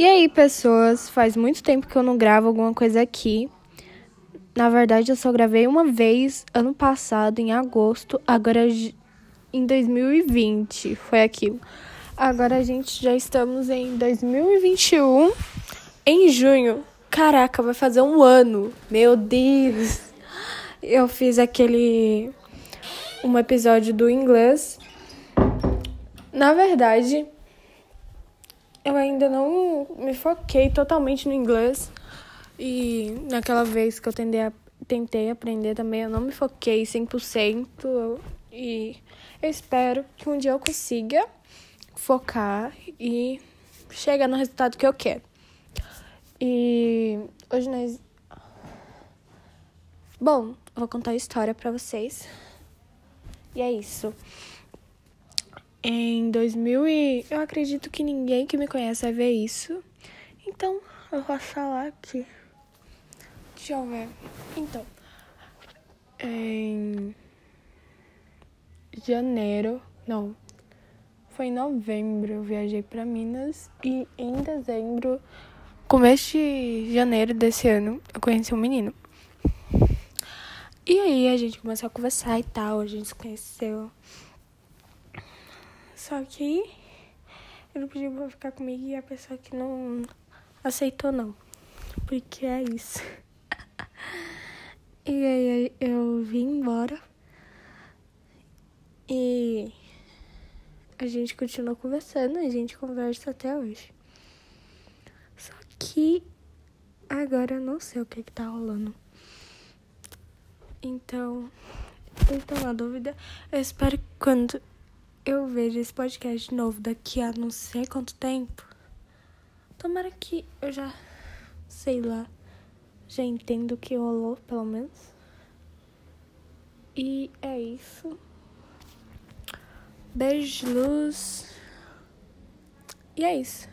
E aí, pessoas, faz muito tempo que eu não gravo alguma coisa aqui. Na verdade, eu só gravei uma vez ano passado, em agosto, agora em 2020. Foi aquilo. Agora a gente já estamos em 2021, em junho. Caraca, vai fazer um ano. Meu Deus. Eu fiz aquele um episódio do inglês. Na verdade, eu ainda não me foquei totalmente no inglês. E naquela vez que eu tentei, tentei aprender também, eu não me foquei 100%. E eu espero que um dia eu consiga focar e chegar no resultado que eu quero. E hoje nós. Bom, eu vou contar a história pra vocês. E é isso. Em 2000 e... Eu acredito que ninguém que me conhece vai ver isso. Então, eu vou falar aqui. Deixa eu ver. Então, em janeiro, não, foi em novembro eu viajei para Minas e em dezembro, começo de janeiro desse ano, eu conheci um menino. E aí a gente começou a conversar e tal, a gente se conheceu. Só que eu não podia ficar comigo e a pessoa que não aceitou não. Porque é isso. e aí eu vim embora. E a gente continua conversando, a gente conversa até hoje. Só que agora eu não sei o que, que tá rolando. Então, eu tô na dúvida. Eu espero que quando eu vejo esse podcast de novo daqui a não sei quanto tempo. Tomara que eu já, sei lá, já entendo o que rolou, pelo menos. E é isso. Beijo de luz. E é isso.